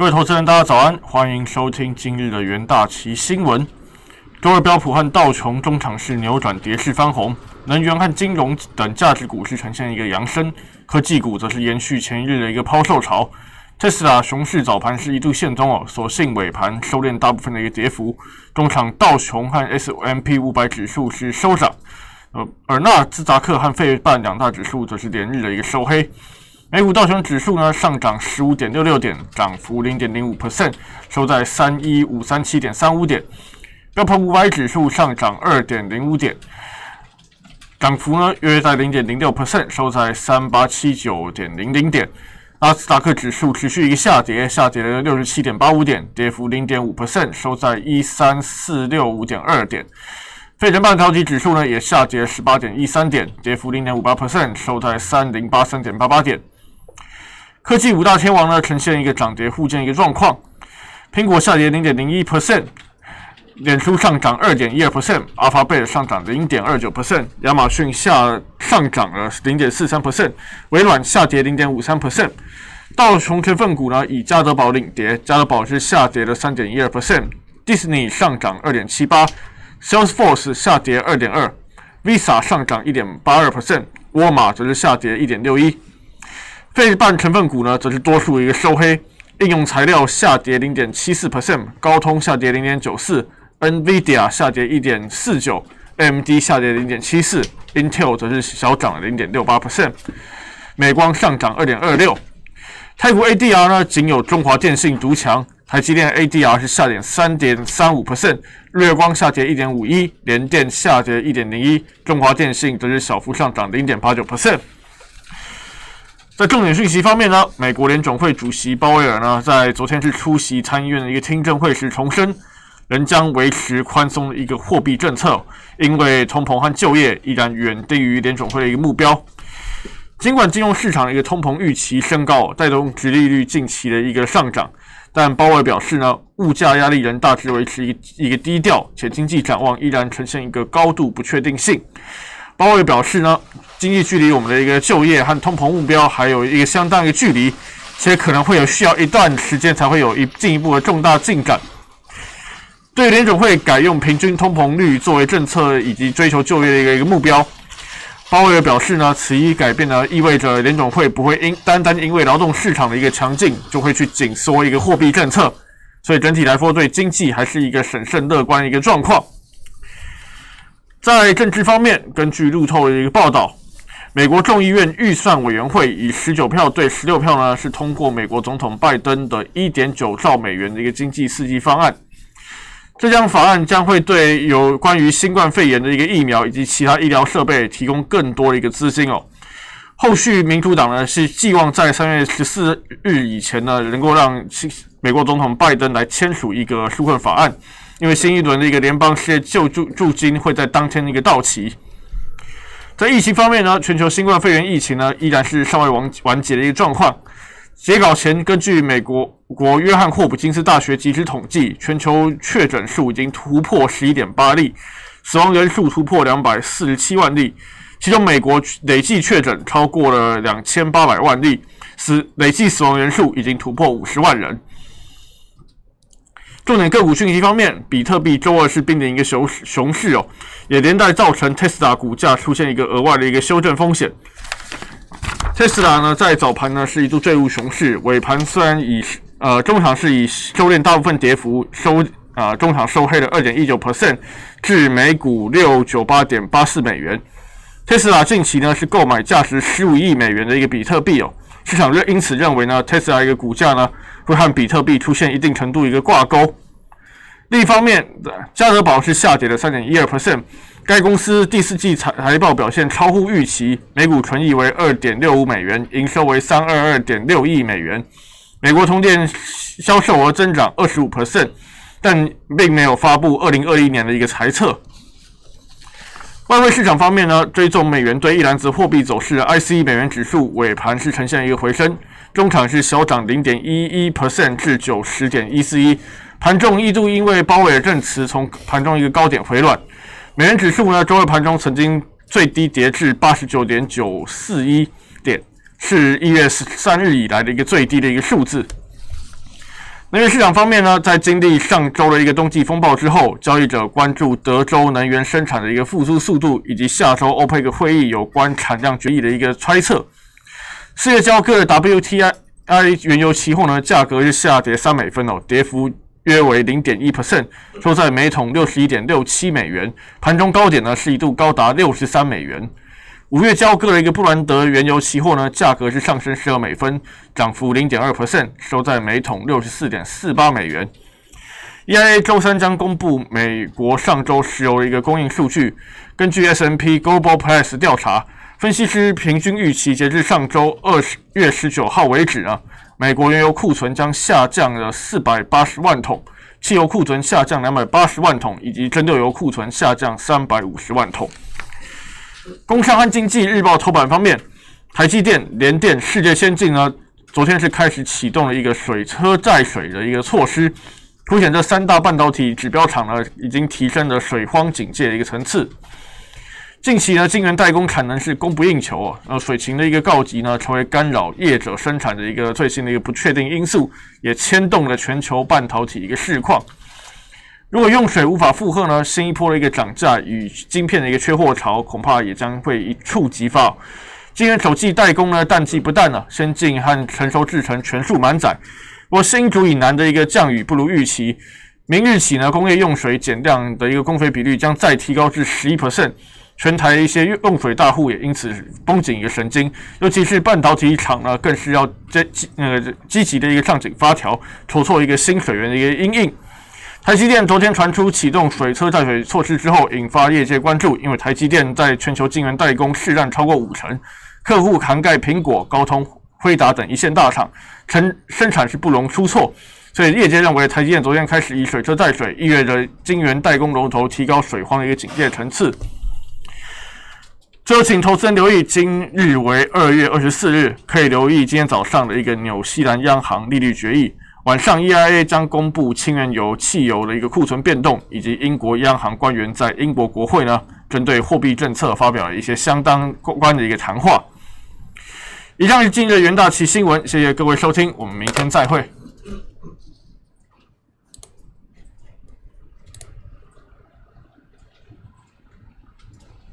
各位投资人，大家早安，欢迎收听今日的元大旗新闻。周二标普和道琼中场是扭转跌势翻红，能源和金融等价值股是呈现一个扬升，科技股则是延续前一日的一个抛售潮。特斯拉熊市早盘是一度现中哦，所幸尾盘收敛大部分的一个跌幅，中场道琼和 S M P 五百指数是收涨。呃，而纳斯达克和费半两大指数则是连日的一个收黑。美股道琼指数呢上涨十五点六六点，涨幅零点零五 percent，收在三一五三七点三五点。标普五百指数上涨二点零五点，涨幅呢约在零点零六 percent，收在三八七九点零零点。纳斯达克指数持续一个下跌，下跌了六十七点八五点，跌幅零点五 percent，收在一三四六五点二点。费城半导体指数呢也下跌十八点一三点，跌幅零点五八 percent，收在三零八三点八八点。科技五大天王呢呈现一个涨跌互见一个状况，苹果下跌零点零一 percent，脸书上涨二点一二 percent，阿法贝上涨零点二九 percent，亚马逊下上涨了零点四三 percent，微软下跌零点五三 percent。道琼成分股呢以加德宝领跌，加德宝是下跌了三点一二 percent，Disney 上涨二点七八。Salesforce 下跌二点二，Visa 上涨一点八二 percent，沃尔玛则是下跌一点六一。费半成分股呢，则是多数一个收黑，应用材料下跌零点七四 percent，高通下跌零点九四，NVIDIA 下跌一点四九，AMD 下跌零点七四，Intel 则是小涨零点六八 percent，美光上涨二点二六。泰国 ADR 呢，仅有中华电信独强。台积电 ADR 是下跌三点三五 percent，日月光下跌一点五一，联电下跌一点零一，中华电信则是小幅上涨零点八九 percent。在重点讯息方面呢，美国联总会主席鲍威尔呢，在昨天是出席参议院的一个听证会时重申，仍将维持宽松的一个货币政策，因为通膨和就业依然远低于联总会的一个目标。尽管金融市场的一个通膨预期升高，带动殖利率近期的一个上涨。但鲍威尔表示呢，物价压力仍大致维持一一个低调，且经济展望依然呈现一个高度不确定性。鲍威尔表示呢，经济距离我们的一个就业和通膨目标还有一个相当一个距离，且可能会有需要一段时间才会有一进一步的重大进展。对联总会改用平均通膨率作为政策以及追求就业的一个一个目标。鲍威尔表示呢，此一改变呢，意味着联总会不会因单单因为劳动市场的一个强劲，就会去紧缩一个货币政策，所以整体来说，对经济还是一个审慎乐观的一个状况。在政治方面，根据路透的一个报道，美国众议院预算委员会以十九票对十六票呢，是通过美国总统拜登的一点九兆美元的一个经济刺激方案。这项法案将会对有关于新冠肺炎的一个疫苗以及其他医疗设备提供更多的一个资金哦。后续民主党呢是寄望在三月十四日以前呢，能够让美国总统拜登来签署一个纾困法案，因为新一轮的一个联邦失业救助助金会在当天的一个到期。在疫情方面呢，全球新冠肺炎疫情呢依然是尚未完完结的一个状况。截稿前，根据美国国约翰霍普金斯大学即时统计，全球确诊数已经突破十一点八例，死亡人数突破两百四十七万例，其中美国累计确诊超过了两千八百万例，死累计死亡人数已经突破五十万人。重点个股讯息方面，比特币周二是濒临一个熊熊市哦，也连带造成 Tesla 股价出现一个额外的一个修正风险。特斯拉呢，在早盘呢是一度坠入熊市，尾盘虽然以呃中场是以收敛大部分跌幅收啊中场收黑了二点一九 percent 至每股六九八点八四美元。特斯拉近期呢是购买价值十五亿美元的一个比特币哦，市场认因此认为呢特斯拉一个股价呢会和比特币出现一定程度一个挂钩。另一方面，加德宝是下跌了三点一二 percent。该公司第四季财财报表现超乎预期，每股纯益为二点六五美元，营收为三二二点六亿美元。美国通电销售额增长二十五 percent，但并没有发布二零二一年的一个财测。外汇市场方面呢，追踪美元对一篮子货币走势的，ICE 美元指数尾盘是呈现一个回升，中场是小涨零点一一 percent 至九十点一四一，盘中一度因为鲍威尔证词从盘中一个高点回暖。美元指数呢，周二盘中曾经最低跌至八十九点九四一点，是一月十三日以来的一个最低的一个数字。能源市场方面呢，在经历上周的一个冬季风暴之后，交易者关注德州能源生产的一个复苏速度，以及下周欧佩克会议有关产量决议的一个猜测。四月交割的 WTI 原油期货呢，价格是下跌三美分哦，跌幅约为零点一 percent，收在每桶六十一点六七美元，盘中高点呢是一度高达六十三美元。五月交割的一个布兰德原油期货呢，价格是上升十二美分，涨幅零点二 percent，收在每桶六十四点四八美元。EIA 周三将公布美国上周石油的一个供应数据。根据 S&P Global Price 调查，分析师平均预期，截至上周二十月十九号为止啊，美国原油库存将下降了四百八十万桶，汽油库存下降两百八十万桶，以及蒸馏油库存下降三百五十万桶。工商和经济日报头版方面，台积电、联电、世界先进呢，昨天是开始启动了一个水车载水的一个措施，凸显这三大半导体指标厂呢，已经提升了水荒警戒的一个层次。近期呢，晶圆代工产能是供不应求啊，呃，水情的一个告急呢，成为干扰业者生产的一个最新的一个不确定因素，也牵动了全球半导体一个市况。如果用水无法负荷呢？新一波的一个涨价与晶片的一个缺货潮，恐怕也将会一触即发。晶圆手机代工呢，淡季不淡呢，先进和成熟制程全数满载。不过新竹以南的一个降雨不如预期，明日起呢，工业用水减量的一个供水比率将再提高至十一 percent。全台一些用水大户也因此绷紧一个神经，尤其是半导体厂呢，更是要积积呃积极的一个上紧发条，筹措一个新水源的一个阴应。台积电昨天传出启动水车载水措施之后，引发业界关注。因为台积电在全球晶圆代工市占超过五成，客户涵盖苹果、高通、辉达等一线大厂，生生产是不容出错。所以业界认为，台积电昨天开始以水车载水，意味着晶圆代工龙头提高水荒的一个警戒层次。就，请投资人留意，今日为二月二十四日，可以留意今天早上的一个纽西兰央行利率决议。晚上，EIA 将公布氢原油、汽油的一个库存变动，以及英国央行官员在英国国会呢，针对货币政策发表了一些相当关的一个谈话。以上是今日元大旗新闻，谢谢各位收听，我们明天再会。